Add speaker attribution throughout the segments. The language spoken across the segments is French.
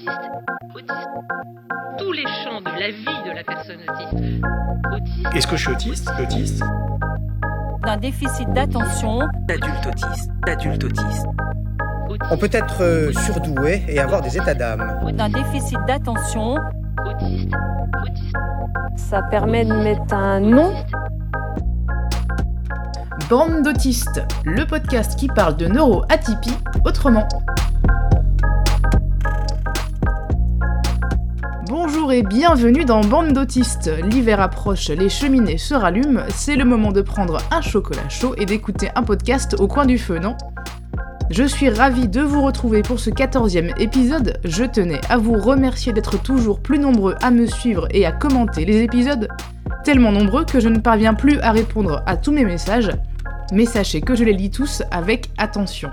Speaker 1: autiste, autiste. Tous les champs de la vie de la personne autiste. Autiste.
Speaker 2: Est-ce que je suis autiste? Autiste
Speaker 3: d'un déficit d'attention,
Speaker 4: d'adulte autiste, d'adulte autiste.
Speaker 5: On peut être euh, surdoué et avoir des états d'âme.
Speaker 3: d'un déficit d'attention,
Speaker 1: Autiste. Autiste.
Speaker 6: Ça permet de mettre un nom.
Speaker 7: Bande d'autistes, le podcast qui parle de neuroatypie autrement. Et bienvenue dans Bande d'autistes. L'hiver approche, les cheminées se rallument, c'est le moment de prendre un chocolat chaud et d'écouter un podcast au coin du feu, non? Je suis ravie de vous retrouver pour ce 14e épisode. Je tenais à vous remercier d'être toujours plus nombreux à me suivre et à commenter les épisodes, tellement nombreux que je ne parviens plus à répondre à tous mes messages, mais sachez que je les lis tous avec attention.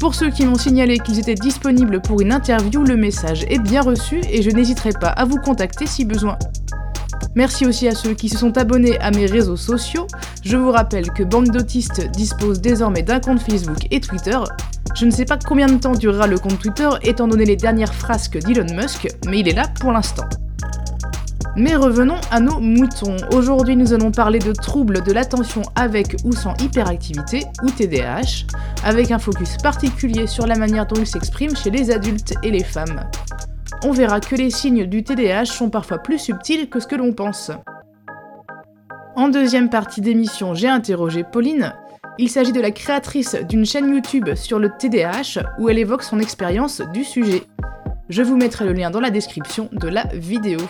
Speaker 7: Pour ceux qui m'ont signalé qu'ils étaient disponibles pour une interview, le message est bien reçu et je n'hésiterai pas à vous contacter si besoin. Merci aussi à ceux qui se sont abonnés à mes réseaux sociaux. Je vous rappelle que Bande d'autistes dispose désormais d'un compte Facebook et Twitter. Je ne sais pas combien de temps durera le compte Twitter étant donné les dernières frasques d'Elon Musk, mais il est là pour l'instant. Mais revenons à nos moutons. Aujourd'hui, nous allons parler de troubles de l'attention avec ou sans hyperactivité ou TDAH, avec un focus particulier sur la manière dont il s'exprime chez les adultes et les femmes on verra que les signes du TDAH sont parfois plus subtils que ce que l'on pense. En deuxième partie d'émission, j'ai interrogé Pauline. Il s'agit de la créatrice d'une chaîne YouTube sur le TDAH où elle évoque son expérience du sujet. Je vous mettrai le lien dans la description de la vidéo.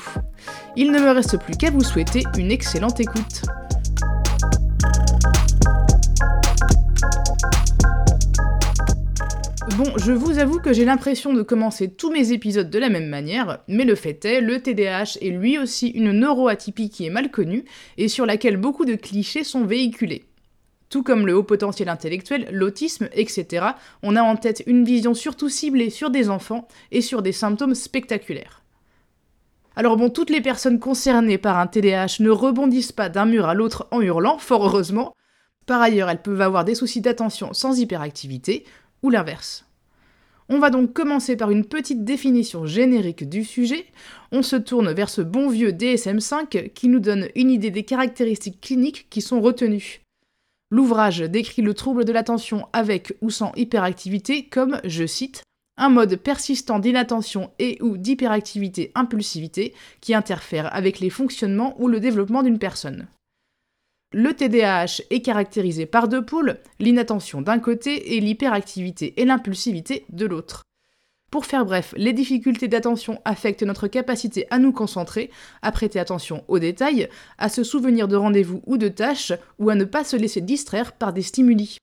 Speaker 7: Il ne me reste plus qu'à vous souhaiter une excellente écoute. Bon, je vous avoue que j'ai l'impression de commencer tous mes épisodes de la même manière, mais le fait est, le TDAH est lui aussi une neuroatypie qui est mal connue et sur laquelle beaucoup de clichés sont véhiculés. Tout comme le haut potentiel intellectuel, l'autisme, etc., on a en tête une vision surtout ciblée sur des enfants et sur des symptômes spectaculaires. Alors bon, toutes les personnes concernées par un TDAH ne rebondissent pas d'un mur à l'autre en hurlant, fort heureusement. Par ailleurs, elles peuvent avoir des soucis d'attention sans hyperactivité, ou l'inverse. On va donc commencer par une petite définition générique du sujet. On se tourne vers ce bon vieux DSM5 qui nous donne une idée des caractéristiques cliniques qui sont retenues. L'ouvrage décrit le trouble de l'attention avec ou sans hyperactivité comme, je cite, un mode persistant d'inattention et ou d'hyperactivité impulsivité qui interfère avec les fonctionnements ou le développement d'une personne. Le TDAH est caractérisé par deux pôles, l'inattention d'un côté et l'hyperactivité et l'impulsivité de l'autre. Pour faire bref, les difficultés d'attention affectent notre capacité à nous concentrer, à prêter attention aux détails, à se souvenir de rendez-vous ou de tâches, ou à ne pas se laisser distraire par des stimuli.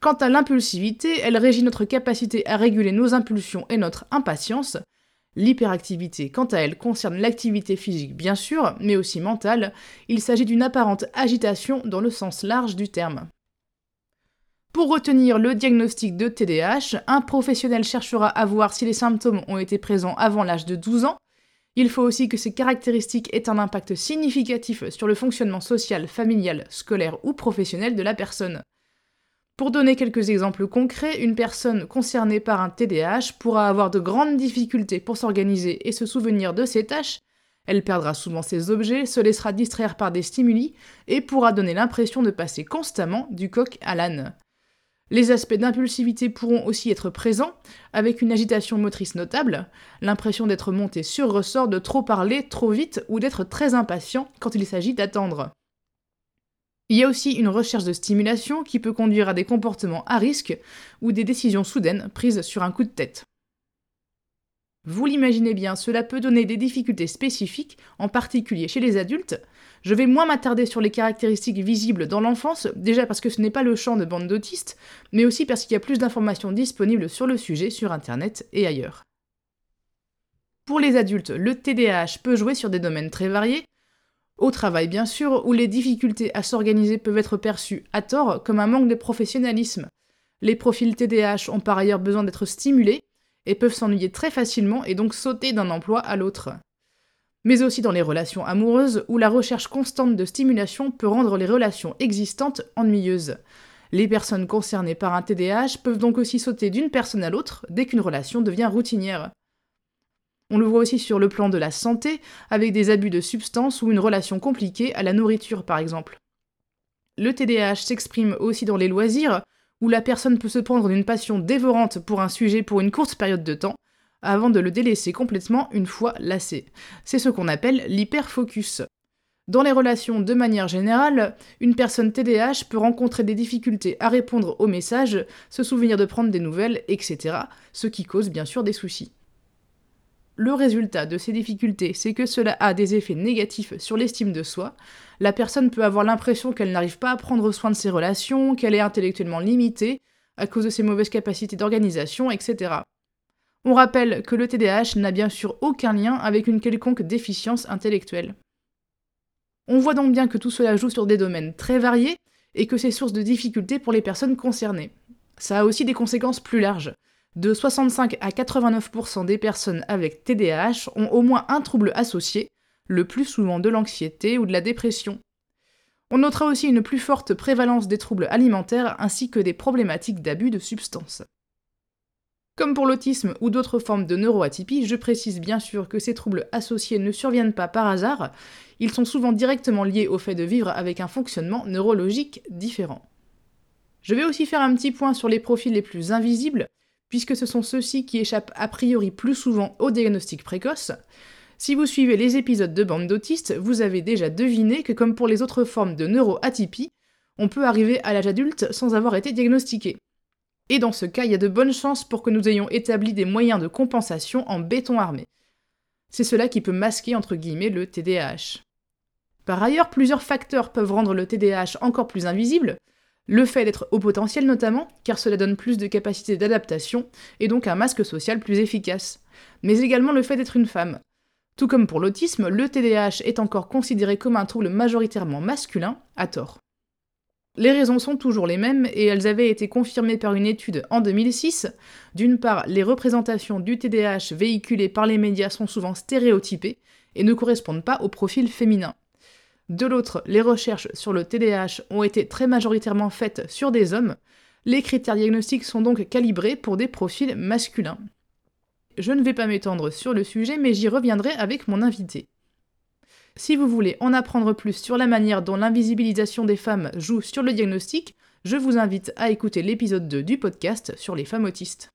Speaker 7: Quant à l'impulsivité, elle régit notre capacité à réguler nos impulsions et notre impatience, L'hyperactivité, quant à elle, concerne l'activité physique bien sûr, mais aussi mentale. Il s'agit d'une apparente agitation dans le sens large du terme. Pour retenir le diagnostic de TDAH, un professionnel cherchera à voir si les symptômes ont été présents avant l'âge de 12 ans. Il faut aussi que ces caractéristiques aient un impact significatif sur le fonctionnement social, familial, scolaire ou professionnel de la personne. Pour donner quelques exemples concrets, une personne concernée par un TDAH pourra avoir de grandes difficultés pour s'organiser et se souvenir de ses tâches, elle perdra souvent ses objets, se laissera distraire par des stimuli et pourra donner l'impression de passer constamment du coq à l'âne. Les aspects d'impulsivité pourront aussi être présents, avec une agitation motrice notable, l'impression d'être monté sur ressort, de trop parler trop vite ou d'être très impatient quand il s'agit d'attendre. Il y a aussi une recherche de stimulation qui peut conduire à des comportements à risque ou des décisions soudaines prises sur un coup de tête. Vous l'imaginez bien, cela peut donner des difficultés spécifiques, en particulier chez les adultes. Je vais moins m'attarder sur les caractéristiques visibles dans l'enfance, déjà parce que ce n'est pas le champ de bande d'autistes, mais aussi parce qu'il y a plus d'informations disponibles sur le sujet sur Internet et ailleurs. Pour les adultes, le TDAH peut jouer sur des domaines très variés, au travail, bien sûr, où les difficultés à s'organiser peuvent être perçues à tort comme un manque de professionnalisme. Les profils TDAH ont par ailleurs besoin d'être stimulés et peuvent s'ennuyer très facilement et donc sauter d'un emploi à l'autre. Mais aussi dans les relations amoureuses, où la recherche constante de stimulation peut rendre les relations existantes ennuyeuses. Les personnes concernées par un TDAH peuvent donc aussi sauter d'une personne à l'autre dès qu'une relation devient routinière. On le voit aussi sur le plan de la santé, avec des abus de substances ou une relation compliquée à la nourriture par exemple. Le TDAH s'exprime aussi dans les loisirs, où la personne peut se prendre d'une passion dévorante pour un sujet pour une courte période de temps, avant de le délaisser complètement une fois lassé. C'est ce qu'on appelle l'hyperfocus. Dans les relations de manière générale, une personne TDAH peut rencontrer des difficultés à répondre aux messages, se souvenir de prendre des nouvelles, etc., ce qui cause bien sûr des soucis. Le résultat de ces difficultés, c'est que cela a des effets négatifs sur l'estime de soi. La personne peut avoir l'impression qu'elle n'arrive pas à prendre soin de ses relations, qu'elle est intellectuellement limitée, à cause de ses mauvaises capacités d'organisation, etc. On rappelle que le TDAH n'a bien sûr aucun lien avec une quelconque déficience intellectuelle. On voit donc bien que tout cela joue sur des domaines très variés et que c'est source de difficultés pour les personnes concernées. Ça a aussi des conséquences plus larges. De 65 à 89% des personnes avec TDAH ont au moins un trouble associé, le plus souvent de l'anxiété ou de la dépression. On notera aussi une plus forte prévalence des troubles alimentaires ainsi que des problématiques d'abus de substances. Comme pour l'autisme ou d'autres formes de neuroatypie, je précise bien sûr que ces troubles associés ne surviennent pas par hasard, ils sont souvent directement liés au fait de vivre avec un fonctionnement neurologique différent. Je vais aussi faire un petit point sur les profils les plus invisibles, puisque ce sont ceux-ci qui échappent a priori plus souvent au diagnostic précoce. Si vous suivez les épisodes de bande d'autistes, vous avez déjà deviné que comme pour les autres formes de neuroatypie, on peut arriver à l'âge adulte sans avoir été diagnostiqué. Et dans ce cas, il y a de bonnes chances pour que nous ayons établi des moyens de compensation en béton armé. C'est cela qui peut masquer entre guillemets le TDAH. Par ailleurs, plusieurs facteurs peuvent rendre le TDAH encore plus invisible. Le fait d'être au potentiel notamment, car cela donne plus de capacité d'adaptation et donc un masque social plus efficace. Mais également le fait d'être une femme. Tout comme pour l'autisme, le TDAH est encore considéré comme un trouble majoritairement masculin, à tort. Les raisons sont toujours les mêmes et elles avaient été confirmées par une étude en 2006. D'une part, les représentations du TDAH véhiculées par les médias sont souvent stéréotypées et ne correspondent pas au profil féminin. De l'autre, les recherches sur le TDAH ont été très majoritairement faites sur des hommes. Les critères diagnostiques sont donc calibrés pour des profils masculins. Je ne vais pas m'étendre sur le sujet, mais j'y reviendrai avec mon invité. Si vous voulez en apprendre plus sur la manière dont l'invisibilisation des femmes joue sur le diagnostic, je vous invite à écouter l'épisode 2 du podcast sur les femmes autistes.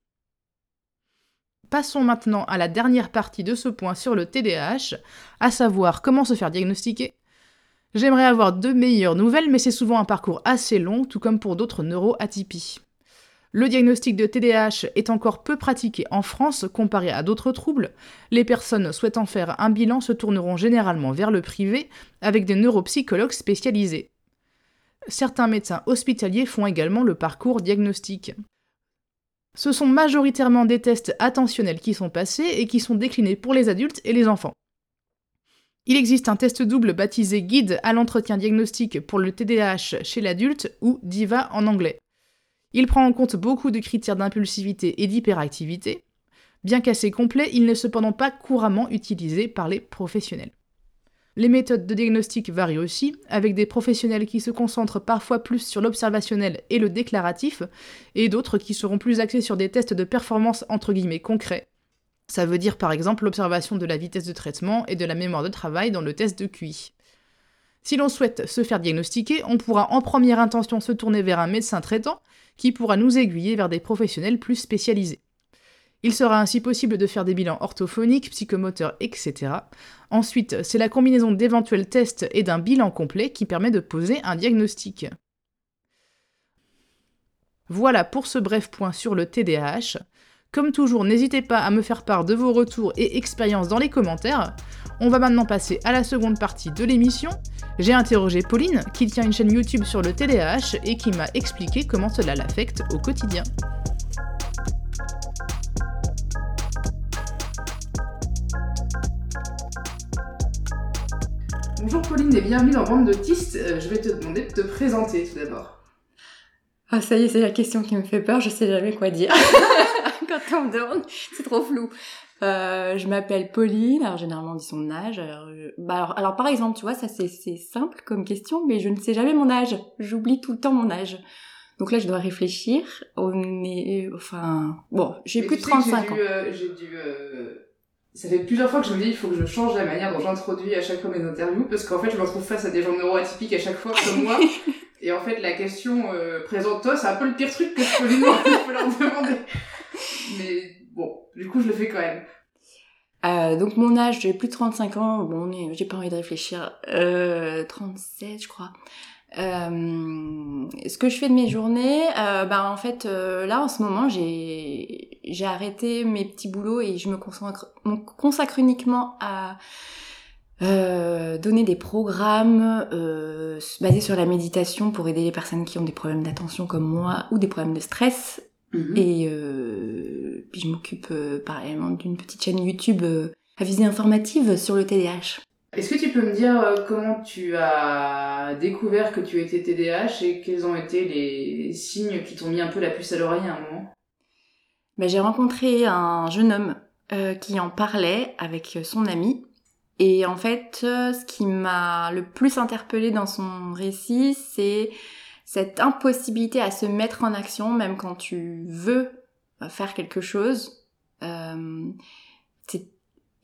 Speaker 7: Passons maintenant à la dernière partie de ce point sur le TDAH, à savoir comment se faire diagnostiquer. J'aimerais avoir de meilleures nouvelles, mais c'est souvent un parcours assez long, tout comme pour d'autres neuroatypies. Le diagnostic de TDAH est encore peu pratiqué en France comparé à d'autres troubles. Les personnes souhaitant faire un bilan se tourneront généralement vers le privé avec des neuropsychologues spécialisés. Certains médecins hospitaliers font également le parcours diagnostique. Ce sont majoritairement des tests attentionnels qui sont passés et qui sont déclinés pour les adultes et les enfants. Il existe un test double baptisé Guide à l'entretien diagnostique pour le TDAH chez l'adulte ou DIVA en anglais. Il prend en compte beaucoup de critères d'impulsivité et d'hyperactivité. Bien qu'assez complet, il n'est cependant pas couramment utilisé par les professionnels. Les méthodes de diagnostic varient aussi, avec des professionnels qui se concentrent parfois plus sur l'observationnel et le déclaratif, et d'autres qui seront plus axés sur des tests de performance entre guillemets concrets. Ça veut dire par exemple l'observation de la vitesse de traitement et de la mémoire de travail dans le test de QI. Si l'on souhaite se faire diagnostiquer, on pourra en première intention se tourner vers un médecin traitant qui pourra nous aiguiller vers des professionnels plus spécialisés. Il sera ainsi possible de faire des bilans orthophoniques, psychomoteurs, etc. Ensuite, c'est la combinaison d'éventuels tests et d'un bilan complet qui permet de poser un diagnostic. Voilà pour ce bref point sur le TDAH. Comme toujours, n'hésitez pas à me faire part de vos retours et expériences dans les commentaires. On va maintenant passer à la seconde partie de l'émission. J'ai interrogé Pauline, qui tient une chaîne YouTube sur le TDAH et qui m'a expliqué comment cela l'affecte au quotidien. Bonjour Pauline et bienvenue dans Bande d'autistes. Euh, je vais te demander de te présenter tout d'abord.
Speaker 2: Ah ça y est, c'est la question qui me fait peur, je sais jamais quoi dire. Quand on me demande, c'est trop flou. Euh, je m'appelle Pauline, alors généralement on dit son âge. Alors, bah alors, par exemple, tu vois, ça c'est simple comme question, mais je ne sais jamais mon âge. J'oublie tout le temps mon âge. Donc là, je dois réfléchir. On est, enfin, bon, j'ai plus de 35 ans.
Speaker 7: Euh, j'ai dû, Ça fait plusieurs fois que je me dis il faut que je change la manière dont j'introduis à chaque fois mes interviews parce qu'en fait je me retrouve face à des gens neuroatypiques à chaque fois comme moi et en fait la question euh, présente-toi c'est un peu le pire truc que je peux, lui demander, je peux leur demander. Mais bon, du coup je le fais quand même.
Speaker 2: Euh, donc mon âge, j'ai plus de 35 ans, bon, j'ai pas envie de réfléchir, euh, 37 je crois. Euh, ce que je fais de mes journées, euh, bah en fait euh, là en ce moment j'ai j'ai arrêté mes petits boulots et je me consacre, me consacre uniquement à euh, donner des programmes basés sur la méditation pour aider les personnes qui ont des problèmes d'attention comme moi ou des problèmes de stress et euh, puis je m'occupe euh, parallèlement d'une petite chaîne YouTube euh, à visée informative sur le TDAH.
Speaker 7: Est-ce que tu peux me dire euh, comment tu as découvert que tu étais TDAH et quels ont été les signes qui t'ont mis un peu la puce à l'oreille à un moment?
Speaker 2: Ben, j'ai rencontré un jeune homme euh, qui en parlait avec son ami. Et en fait, ce qui m'a le plus interpellée dans son récit, c'est cette impossibilité à se mettre en action, même quand tu veux euh, faire quelque chose. Euh, c'est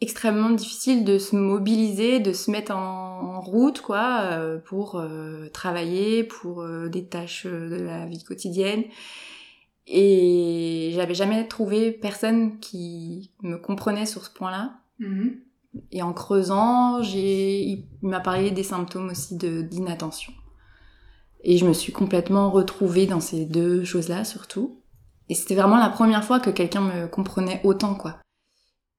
Speaker 2: extrêmement difficile de se mobiliser, de se mettre en, route, quoi, euh, pour euh, travailler, pour des tâches de la vie quotidienne. Et j'avais jamais trouvé personne qui me comprenait sur ce point-là. Et en creusant, j'ai, il m'a parlé des symptômes aussi de d'inattention. Et je me suis complètement retrouvée dans ces deux choses-là surtout. Et c'était vraiment la première fois que quelqu'un me comprenait autant, quoi.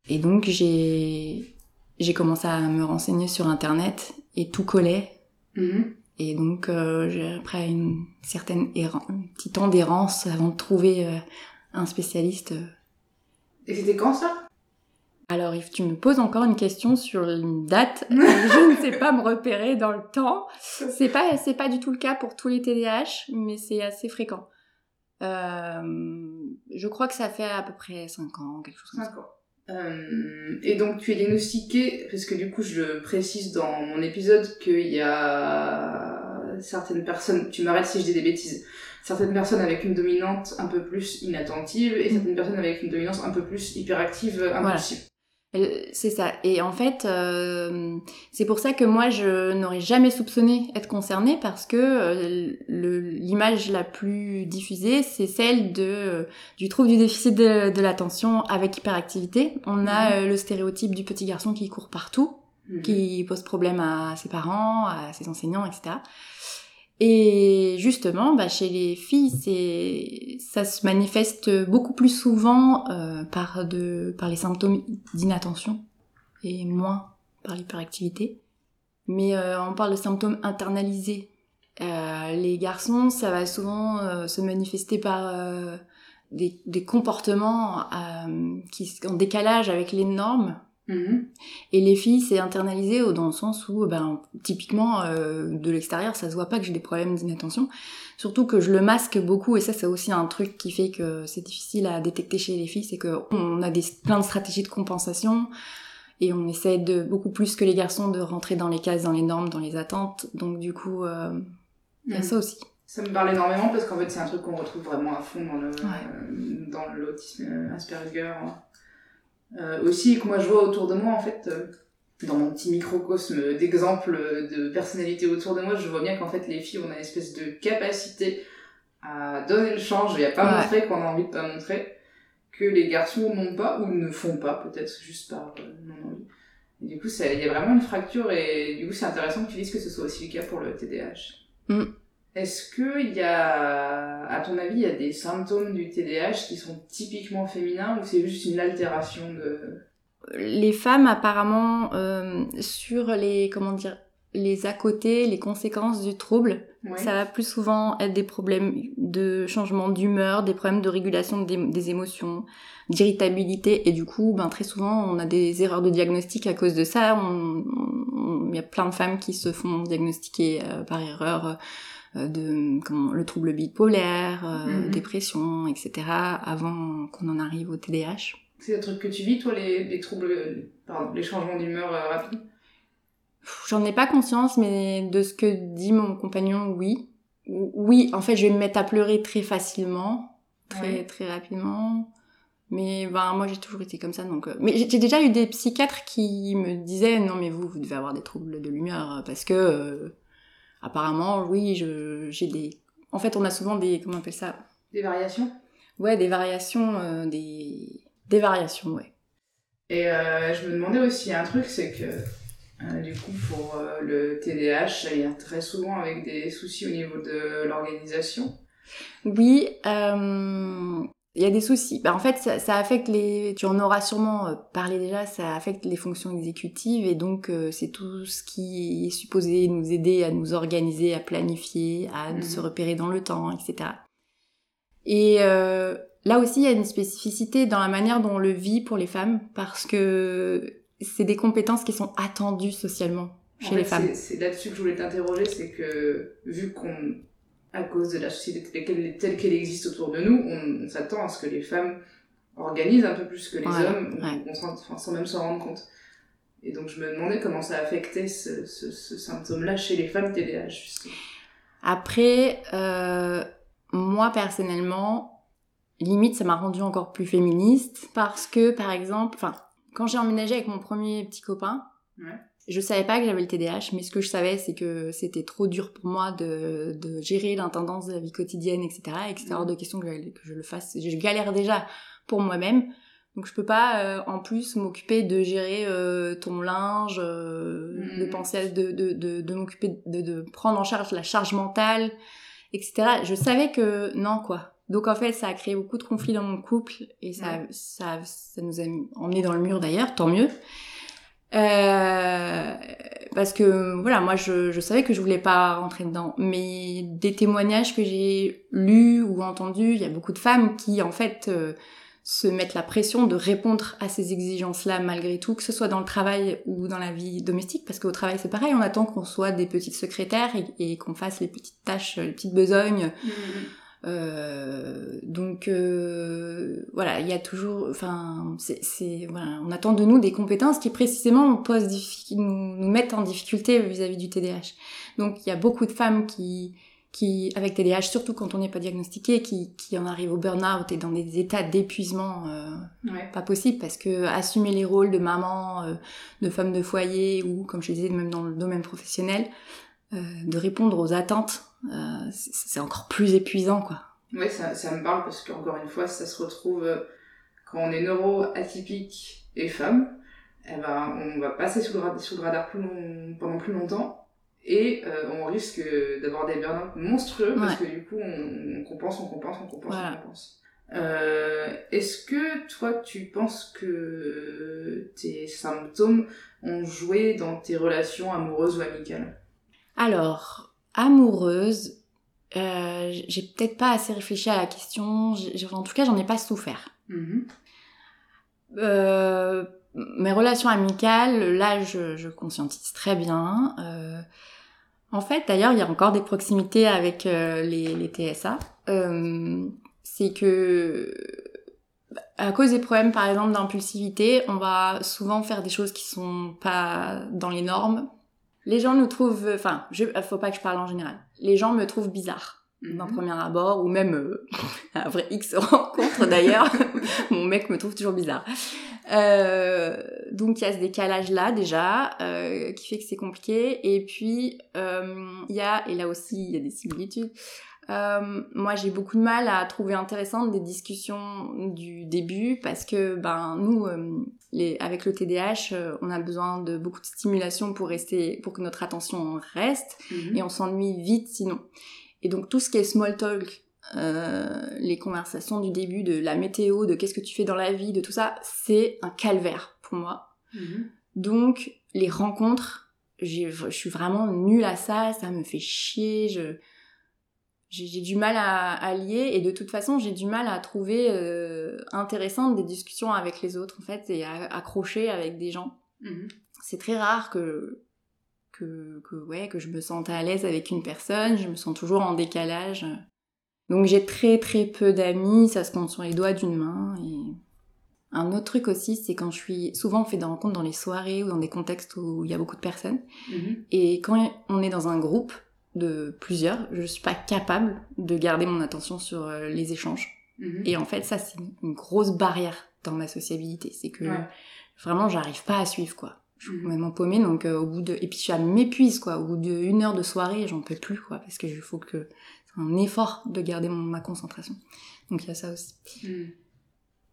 Speaker 2: Et donc j'ai j'ai commencé à me renseigner sur internet et tout collait.
Speaker 7: Mhm.
Speaker 2: Et donc euh, j'ai- après une certaine errance, un petit temps d'errance avant de trouver euh, un spécialiste. euh.
Speaker 7: Et c'était quand ça?
Speaker 2: Alors if tu me poses encore une question sur une date, je ne sais pas me repérer dans le temps. C'est pas c'est pas du tout le cas pour tous les TDAH, mais c'est assez fréquent. Euh, je crois que ça fait à peu près 5 ans, quelque chose comme ça.
Speaker 7: Euh, et donc tu es diagnostiqué, parce que du coup je le précise dans mon épisode qu'il y a certaines personnes, tu m'arrêtes si je dis des bêtises, certaines personnes avec une dominante un peu plus inattentive et certaines personnes avec une dominance un peu plus hyperactive, impulsive.
Speaker 2: C'est ça. Et en fait, euh, c'est pour ça que moi, je n'aurais jamais soupçonné être concernée parce que euh, l'image la plus diffusée, c'est celle de euh, du trouble du déficit de, de l'attention avec hyperactivité. On a euh, le stéréotype du petit garçon qui court partout,
Speaker 7: Mhm.
Speaker 2: qui pose problème à ses parents, à ses enseignants, etc. Et justement, bah, chez les filles, c'est ça se manifeste beaucoup plus souvent euh, par de par les symptômes d'inattention et moins par l'hyperactivité. Mais euh, on parle de symptômes internalisés. Euh, les garçons, ça va souvent euh, se manifester par euh, des, des comportements euh, qui en décalage avec les normes
Speaker 7: Mhm.
Speaker 2: et les filles, c'est internalisé dans le sens où, ben, typiquement, euh, de l'extérieur, ça se voit pas que j'ai des problèmes d'inattention. Surtout que je le masque beaucoup, et ça, c'est aussi un truc qui fait que c'est difficile à détecter chez les filles, c'est que on a des, plein de stratégies de compensation, et on essaie de, beaucoup plus que les garçons, de rentrer dans les cases, dans les normes, dans les attentes. Donc, du coup, euh, il y a
Speaker 7: Mhm.
Speaker 2: ça aussi.
Speaker 7: Ça me parle énormément parce qu'en fait c'est un truc qu'on retrouve vraiment à fond dans le
Speaker 2: Ouais.
Speaker 7: dans l'autisme euh, Asperger. Euh, aussi que moi je vois autour de moi en fait euh, dans mon petit microcosme d'exemples de personnalité autour de moi, je vois bien qu'en fait les filles ont une espèce de capacité à donner le change et à pas
Speaker 2: Ouais.
Speaker 7: montrer qu'on a envie de pas montrer que les garçons n'ont pas ou ne font pas peut-être juste par euh, non envie. Et du coup ça- il y a vraiment une fracture et du coup c'est intéressant que tu dises que ce soit aussi le cas pour le TDAH.
Speaker 2: Mm.
Speaker 7: Est-ce que il y a, à ton avis, il y a des symptômes du TDAH qui sont typiquement féminins ou c'est juste une altération de...
Speaker 2: les femmes apparemment euh, sur les comment dire les à côté, les conséquences du trouble,
Speaker 7: Ouais.
Speaker 2: ça va plus souvent être des problèmes de changement d'humeur, des problèmes de régulation des, des émotions, d'irritabilité et du coup, ben très souvent on a des erreurs de diagnostic à cause de ça. On- on- Il y a plein de femmes qui se font diagnostiquer euh, par erreur euh, de comment, le trouble bipolaire, euh,
Speaker 7: Mhm.
Speaker 2: dépression, etc. avant qu'on en arrive au TDAH.
Speaker 7: C'est un truc que tu vis, toi, les, les troubles, euh, pardon, les changements d'humeur euh, rapides?
Speaker 2: J'en ai pas conscience, mais de ce que dit mon compagnon, oui. Ou- Oui, en fait, je vais me mettre à pleurer très facilement, très
Speaker 7: Ouais.
Speaker 2: très rapidement. Mais ben moi j'ai toujours été comme ça donc. euh, Mais j'ai déjà eu des psychiatres qui me disaient non mais vous vous devez avoir des troubles de l'humeur euh, parce que euh, apparemment oui j'ai des. En fait on a souvent des comment on appelle ça?
Speaker 7: Des variations?
Speaker 2: Ouais des variations euh, des des variations ouais.
Speaker 7: Et euh, je me demandais aussi un truc, c'est que euh, du coup pour le TDAH, il y a très souvent avec des soucis au niveau de l'organisation.
Speaker 2: Oui, il y a des soucis. Bah, en fait, ça, ça affecte les. Tu en auras sûrement euh, parlé déjà. Ça affecte les fonctions exécutives et donc euh, c'est tout ce qui est supposé nous aider à nous organiser, à planifier, à
Speaker 7: Mhm.
Speaker 2: se repérer dans le temps, etc. Et euh, là aussi, il y a une spécificité dans la manière dont on le vit pour les femmes parce que c'est des compétences qui sont attendues socialement
Speaker 7: En
Speaker 2: chez
Speaker 7: fait,
Speaker 2: les femmes.
Speaker 7: C'est là-dessus que je voulais t'interroger, c'est que vu qu'on, à cause de la société telle qu'elle, existe autour de nous, on, on s'attend à ce que les femmes organisent un peu plus que les
Speaker 2: Ouais,
Speaker 7: hommes, on-
Speaker 2: ouais.
Speaker 7: on s'en- enfin, sans même s'en rendre compte. Et donc je me demandais comment ça affectait ce, ce, ce symptôme-là chez les femmes TDAH. justement.
Speaker 2: Après, euh, moi personnellement, limite ça m'a rendue encore plus féministe parce que par exemple, enfin, quand j'ai emménagé avec mon premier petit copain,
Speaker 7: Ouais.
Speaker 2: Je savais pas que j'avais le TDAH, mais ce que je savais c'est que c'était trop dur pour moi de, de gérer l'intendance de la vie quotidienne, etc. Et que c'était hors de question que je, que je le fasse. Je galère déjà pour moi-même. Donc je peux pas euh, en plus m'occuper de gérer euh, ton linge, euh, de penser à, de, de, de, de m'occuper de, de prendre en charge la charge mentale, etc. Je savais que non quoi. Donc en fait ça a créé beaucoup de conflits dans mon couple et ça, ça, ça nous a emmené dans le mur d'ailleurs, tant mieux. Euh, parce que voilà, moi je, je savais que je voulais pas rentrer dedans, mais des témoignages que j'ai lus ou entendus, il y a beaucoup de femmes qui en fait euh, se mettent la pression de répondre à ces exigences-là malgré tout, que ce soit dans le travail ou dans la vie domestique, parce qu'au travail c'est pareil, on attend qu'on soit des petites secrétaires et, qu'on fasse les petites tâches, les petites besognes. Euh, donc euh, voilà, il y a toujours, enfin, c'est, voilà, on attend de nous des compétences qui précisément posent nous, nous mettent en difficulté vis-à-vis du TDAH. Donc il y a beaucoup de femmes qui, qui avec TDAH, surtout quand on n'est pas diagnostiqué, qui, qui en arrivent au burn-out et dans des états d'épuisement euh,
Speaker 7: Ouais.
Speaker 2: pas possible parce que assumer les rôles de maman, euh, de femme de foyer ou comme je disais même dans le domaine professionnel, euh, de répondre aux attentes, euh, c'est c'est encore plus épuisant quoi.
Speaker 7: Ouais, ça, ça me parle parce qu'encore une fois, ça se retrouve euh, quand on est neuroatypique et femme, eh ben, on va passer sous le, radar, sous le radar plus long- pendant plus longtemps et euh, on risque d'avoir des burn-out monstrueux parce que du coup, on, on compense, on compense, on compense,
Speaker 2: Voilà.
Speaker 7: on compense. Euh, Est-ce que toi, tu penses que tes symptômes ont joué dans tes relations amoureuses ou amicales?
Speaker 2: Alors, amoureuse, euh, j'ai peut-être pas assez réfléchi à la question, en tout cas j'en ai pas souffert.
Speaker 7: Mhm.
Speaker 2: Euh, mes relations amicales, là, je, je conscientise très bien. Euh, en fait, d'ailleurs, il y a encore des proximités avec euh, les, les TSA. Euh, c'est que, à cause des problèmes, par exemple, d'impulsivité, on va souvent faire des choses qui sont pas dans les normes. Les gens nous trouvent, enfin, je, faut pas que je parle en général. Les gens me trouvent bizarre d'un
Speaker 7: Mhm.
Speaker 2: premier abord, ou même euh, après X rencontres d'ailleurs, mon mec me trouve toujours bizarre. Euh, donc il y a ce décalage-là déjà, euh, qui fait que c'est compliqué. Et puis euh, il y a, et là aussi il y a des similitudes, euh, moi j'ai beaucoup de mal à trouver intéressantes des discussions du début parce que ben nous, euh, les, avec le TDAH, euh, on a besoin de beaucoup de stimulation pour rester, pour que notre attention reste
Speaker 7: Mhm.
Speaker 2: et on s'ennuie vite sinon. Et donc tout ce qui est small talk, les conversations du début, de la météo, de qu'est-ce que tu fais dans la vie, de tout ça, c'est un calvaire pour moi.
Speaker 7: Mhm.
Speaker 2: Donc les rencontres, je suis vraiment nulle à ça, ça me fait chier, je j'ai du mal à, à lier et de toute façon j'ai du mal à trouver euh, intéressantes des discussions avec les autres en fait et à accrocher avec des gens
Speaker 7: Mhm.
Speaker 2: c'est très rare que, que, que, ouais, que je me sente à l'aise avec une personne, je me sens toujours en décalage. Donc j'ai très très peu d'amis, ça se compte sur les doigts d'une main. Et... Un autre truc aussi, c'est quand je suis... Souvent on fait des rencontres dans les soirées ou dans des contextes où il y a beaucoup de personnes.
Speaker 7: Mhm.
Speaker 2: Et quand on est dans un groupe de plusieurs, je suis pas capable de garder mon attention sur euh, les échanges.
Speaker 7: Mhm.
Speaker 2: Et en fait, ça, c'est une- grosse barrière dans ma sociabilité. C'est que
Speaker 7: Ouais.
Speaker 2: vraiment, j'arrive pas à suivre, quoi. Je suis
Speaker 7: Mhm.
Speaker 2: complètement paumée, donc euh, au bout de... Et puis, ça m'épuise, quoi. Au bout d'une heure de soirée, j'en peux plus, quoi. Parce que il faut que... C'est un effort de garder mon- ma concentration. Donc, il y a ça aussi.
Speaker 7: Hmm.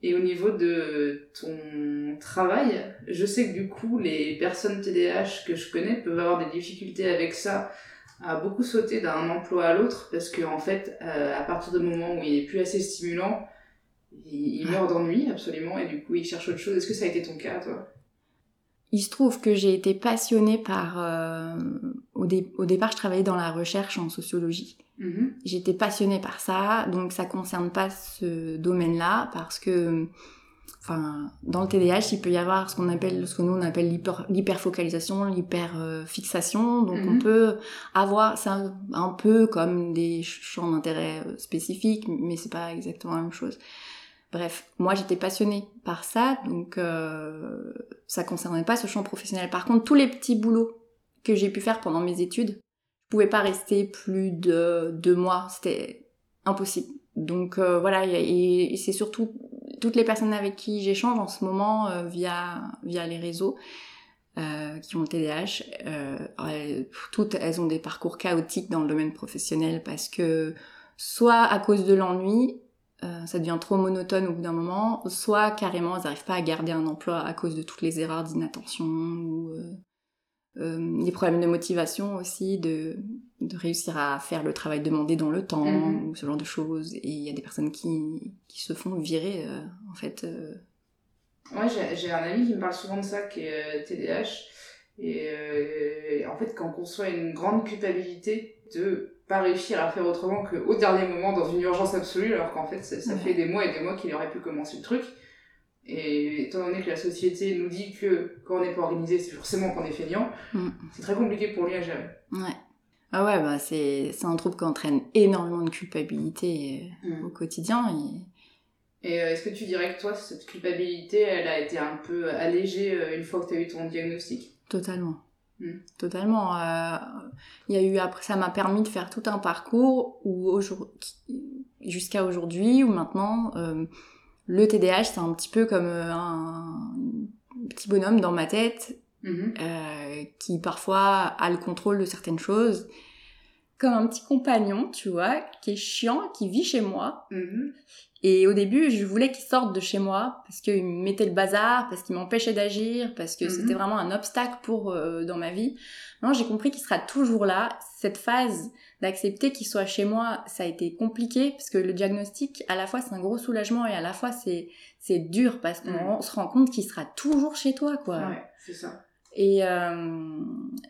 Speaker 7: Et au niveau de ton travail, je sais que du coup, les personnes TDAH que je connais peuvent avoir des difficultés avec ça, à beaucoup sauter d'un emploi à l'autre, parce que en fait, euh, à partir du moment où il est plus assez stimulant, il, il meurt d'ennui, absolument, et du coup, il cherche autre chose. Est-ce que ça a été ton cas, toi?
Speaker 2: Il se trouve que j'ai été passionnée par... euh, Au, dé- au départ, je travaillais dans la recherche en sociologie.
Speaker 7: Mhm.
Speaker 2: J'étais passionnée par ça, donc ça concerne pas ce domaine-là parce que, enfin, dans le TDAH, il peut y avoir ce qu'on appelle, ce que nous on appelle l'hyper- l'hyperfocalisation, l'hyperfixation. Donc on
Speaker 7: Mhm.
Speaker 2: peut avoir, c'est un, un peu comme des champs d'intérêt euh, spécifiques, mais c'est pas exactement la même chose. Bref, moi j'étais passionnée par ça, donc euh, ça concernait pas ce champ professionnel. Par contre, tous les petits boulots que j'ai pu faire pendant mes études, je pouvais pas rester plus de deux mois, c'était impossible. Donc euh, voilà, et c'est surtout toutes les personnes avec qui j'échange en ce moment euh, via via les réseaux euh, qui ont le TDAH, euh, elles- toutes elles ont des parcours chaotiques dans le domaine professionnel parce que soit à cause de l'ennui, euh, ça devient trop monotone au bout d'un moment, soit carrément elles n'arrivent pas à garder un emploi à cause de toutes les erreurs d'inattention ou euh, des problèmes de motivation aussi, de, de réussir à faire le travail demandé dans le temps,
Speaker 7: Mhm.
Speaker 2: ou ce genre de choses. Et il y a des personnes qui, qui se font virer, euh, en fait. euh.
Speaker 7: Ouais, j'ai un ami qui me parle souvent de ça, qui est euh, TDAH. Et euh, en fait, quand on conçoit une grande culpabilité de pas réussir à faire autrement qu'au dernier moment dans une urgence absolue, alors qu'en fait, ça, ça
Speaker 2: Ouais.
Speaker 7: fait des mois et des mois qu'il aurait pu commencer le truc. Et étant donné que la société nous dit que quand on n'est pas organisé, c'est forcément qu'on est feignant,
Speaker 2: Mm.
Speaker 7: c'est très compliqué pour lui à gérer.
Speaker 2: Ouais. Ah ouais, bah c'est un trouble qui entraîne énormément de culpabilité euh, au quotidien. Et...
Speaker 7: Et euh, est-ce que tu dirais que toi, cette culpabilité, elle a été un peu allégée euh, une fois que tu as eu ton diagnostic?
Speaker 2: Totalement.
Speaker 7: Mm.
Speaker 2: Totalement. euh, y a eu après, ça m'a permis de faire tout un parcours où aujourd'hui, jusqu'à aujourd'hui, où maintenant, euh, le TDAH, c'est un petit peu comme euh, un petit bonhomme dans ma tête
Speaker 7: Mhm.
Speaker 2: euh, qui parfois a le contrôle de certaines choses, comme un petit compagnon, tu vois, qui est chiant, qui vit chez moi.
Speaker 7: Mhm.
Speaker 2: Et au début, je voulais qu'il sorte de chez moi parce qu'il me mettait le bazar, parce qu'il m'empêchait d'agir, parce que
Speaker 7: Mhm.
Speaker 2: c'était vraiment un obstacle pour euh, dans ma vie. Maintenant, j'ai compris qu'il sera toujours là. Cette phase d'accepter qu'il soit chez moi, ça a été compliqué parce que le diagnostic, à la fois, c'est un gros soulagement et à la fois, c'est c'est dur parce qu'on
Speaker 7: Mhm.
Speaker 2: se rend compte qu'il sera toujours chez toi, quoi.
Speaker 7: Ouais, c'est ça.
Speaker 2: Et euh,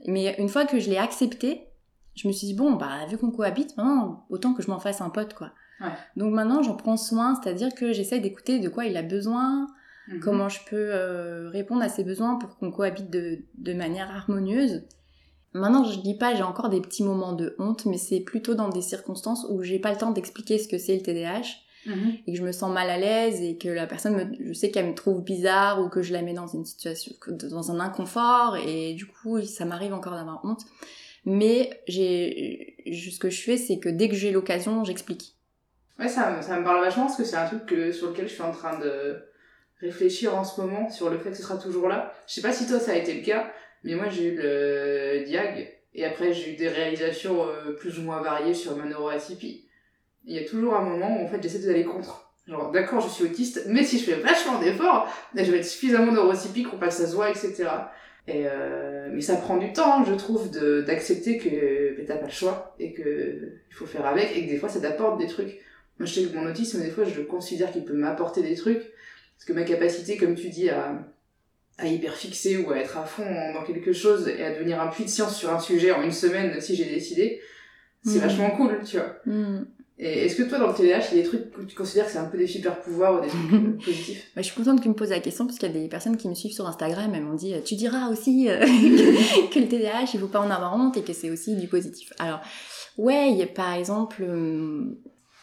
Speaker 2: mais une fois que je l'ai accepté, je me suis dit bon bah vu qu'on cohabite maintenant autant que je m'en fasse un pote quoi.
Speaker 7: Ouais.
Speaker 2: Donc maintenant j'en prends soin, c'est-à-dire que j'essaye d'écouter de quoi il a besoin,
Speaker 7: Mhm.
Speaker 2: comment je peux euh, répondre à ses besoins pour qu'on cohabite de, de manière harmonieuse. Maintenant je dis pas j'ai encore des petits moments de honte, mais c'est plutôt dans des circonstances où j'ai pas le temps d'expliquer ce que c'est le TDAH
Speaker 7: Mhm.
Speaker 2: et que je me sens mal à l'aise et que la personne me, je sais qu'elle me trouve bizarre ou que je la mets dans une situation dans un inconfort et du coup ça m'arrive encore d'avoir honte mais j'ai ce que je fais c'est que dès que j'ai l'occasion j'explique
Speaker 7: Ouais, ça, me- ça me parle vachement parce que c'est un truc que, sur lequel je suis en train de réfléchir en ce moment, sur le fait que ce sera toujours là. Je sais pas si toi ça a été le cas, mais moi j'ai eu le diag et après j'ai eu des réalisations euh, plus ou moins variées sur ma neuroatypie. Il y a toujours un moment où en fait j'essaie d'aller contre. Genre, d'accord, je suis autiste, mais si je fais vachement d'efforts, je vais être suffisamment neurotypique pour pas que ça se voit, etc. Et euh, mais ça prend du temps, je trouve, d'accepter que ben, t'as pas le choix et que il faut faire avec et que des fois ça t'apporte des trucs. Moi, je sais que mon autisme, des fois, je considère qu'il peut m'apporter des trucs. Parce que ma capacité, comme tu dis, à, à hyper fixer ou à être à fond dans quelque chose et à devenir un puits de science sur un sujet en une semaine, si j'ai décidé, c'est
Speaker 2: Mhm.
Speaker 7: vachement cool, tu vois.
Speaker 2: Hmm.
Speaker 7: Et est-ce que toi, dans le TDAH, il y a des trucs que tu considères que c'est un peu des super pouvoirs ou des trucs euh, positifs?
Speaker 2: Bah, je suis contente que tu me poses la question parce qu'il y a des personnes qui me suivent sur Instagram elles m'ont dit tu diras aussi euh, que le TDAH il faut pas en avoir honte et que c'est aussi du positif alors ouais y a par exemple euh,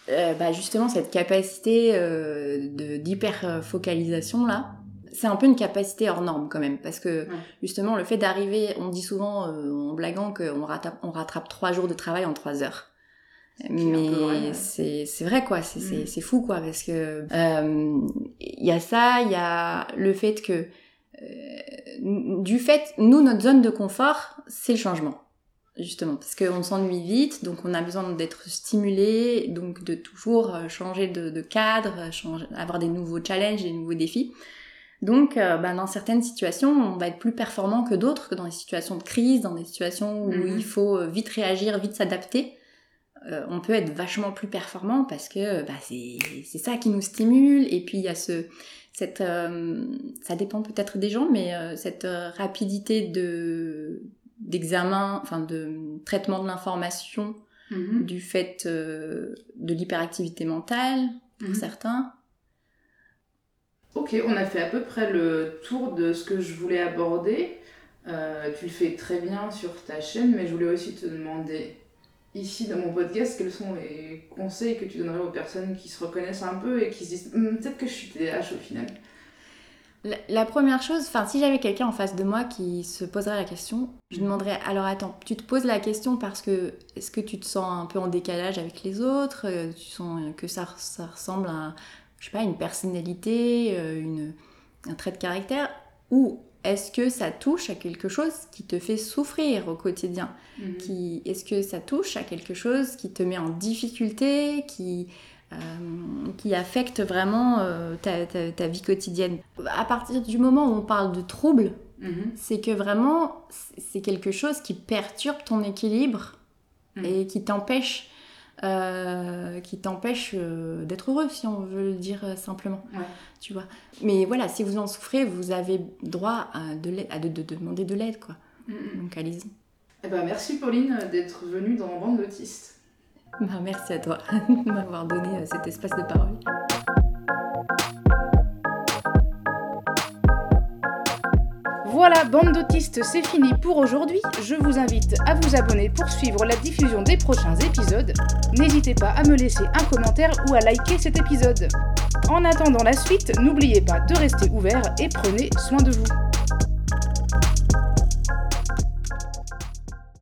Speaker 2: euh, bah, justement cette capacité euh, de d'hyper focalisation là c'est un peu une capacité hors norme quand même. Parce que
Speaker 7: Ouais.
Speaker 2: justement le fait d'arriver on dit souvent euh, en blaguant qu'on rattrape on rattrape trois jours de travail en trois heures. Mais c'est c'est vrai quoi, c'est
Speaker 7: Mm.
Speaker 2: c'est c'est fou quoi, parce que euh, il y a ça, il y a le fait que euh, du fait, nous notre zone de confort, c'est le changement justement parce qu'on s'ennuie vite, donc on a besoin d'être stimulé, donc de toujours euh, changer de, de cadre, changer, avoir des nouveaux challenges, des nouveaux défis. Donc, euh, ben, dans certaines situations, on va être plus performant que d'autres, que dans des situations de crise, dans des situations où
Speaker 7: Mhm.
Speaker 2: il faut euh, vite réagir, vite s'adapter. Euh, on peut être vachement plus performant parce que bah, c'est ça qui nous stimule. Et puis il y a ce, cette, euh, ça dépend peut-être des gens, mais euh, cette rapidité de d'examen, enfin de traitement de l'information
Speaker 7: Mhm.
Speaker 2: du fait euh, de l'hyperactivité mentale pour
Speaker 7: Mhm.
Speaker 2: certains.
Speaker 7: Ok, on a fait à peu près le tour de ce que je voulais aborder. Euh, tu le fais très bien sur ta chaîne, mais je voulais aussi te demander ici dans mon podcast quels sont les conseils que tu donnerais aux personnes qui se reconnaissent un peu et qui se disent Hum, peut-être que je suis TDAH au final.
Speaker 2: La, la première chose, enfin si j'avais quelqu'un en face de moi qui se poserait la question, je demanderais alors attends, tu te poses la question parce que est-ce que tu te sens un peu en décalage avec les autres, euh, tu sens que ça, ça ressemble à je sais pas une personnalité, euh, une, un trait de caractère ou est-ce que ça touche à quelque chose qui te fait souffrir au quotidien? Qui est-ce que ça touche à quelque chose qui te met en difficulté, qui qui affecte vraiment euh, ta, ta- ta vie quotidienne. À partir du moment où on parle de trouble,
Speaker 7: Mhm.
Speaker 2: c'est que vraiment c'est- quelque chose qui perturbe ton équilibre
Speaker 7: Mhm.
Speaker 2: et qui t'empêche euh, qui t'empêche euh, d'être heureux si on veut le dire euh, simplement
Speaker 7: Ouais.
Speaker 2: tu vois mais voilà si vous en souffrez vous avez droit à de, l'aide- à de, de- de demander de l'aide quoi
Speaker 7: Mhm.
Speaker 2: donc allez-y
Speaker 7: Eh ben, merci Pauline d'être venue dans Bande d'autistes.
Speaker 2: Bah, merci à toi de m'avoir donné euh, cet espace de parole.
Speaker 7: Voilà, bande d'autistes, c'est fini pour aujourd'hui. Je vous invite à vous abonner pour suivre la diffusion des prochains épisodes. N'hésitez pas à me laisser un commentaire ou à liker cet épisode. En attendant la suite, n'oubliez pas de rester ouvert et prenez soin de vous.